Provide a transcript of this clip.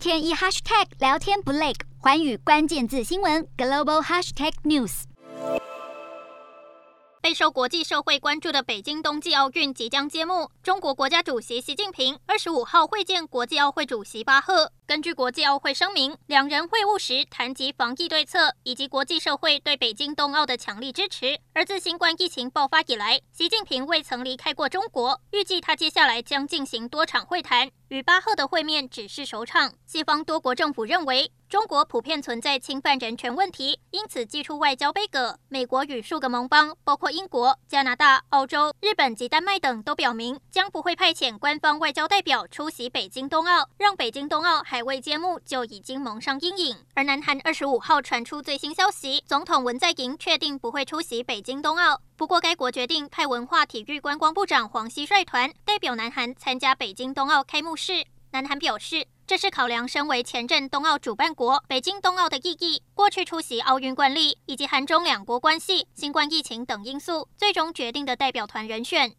天一 hashtag 聊天不累，环宇关键字新闻 global hashtag news。备受国际社会关注的北京冬季奥运即将揭幕，中国国家主席习近平二十五号会见国际奥会主席巴赫。根据国际奥会声明，两人会晤时谈及防疫对策以及国际社会对北京冬奥的强力支持。而自新冠疫情爆发以来，习近平未曾离开过中国，预计他接下来将进行多场会谈。与巴赫的会面只是首场。西方多国政府认为，中国普遍存在侵犯人权问题，因此祭出外交杯葛。美国与数个盟邦，包括英国、加拿大、澳洲、日本及丹麦等，都表明将不会派遣官方外交代表出席北京冬奥，让北京冬奥还未揭幕就已经蒙上阴影。而南韩二十五号传出最新消息，总统文在寅确定不会出席北京冬奥。不过，该国决定派文化体育观光部长黄熙率团代表南韩参加北京冬奥开幕式。南韩表示，这是考量身为前任冬奥主办国北京冬奥的意义、过去出席奥运惯例以及韩中两国关系、新冠疫情等因素，最终决定的代表团人选。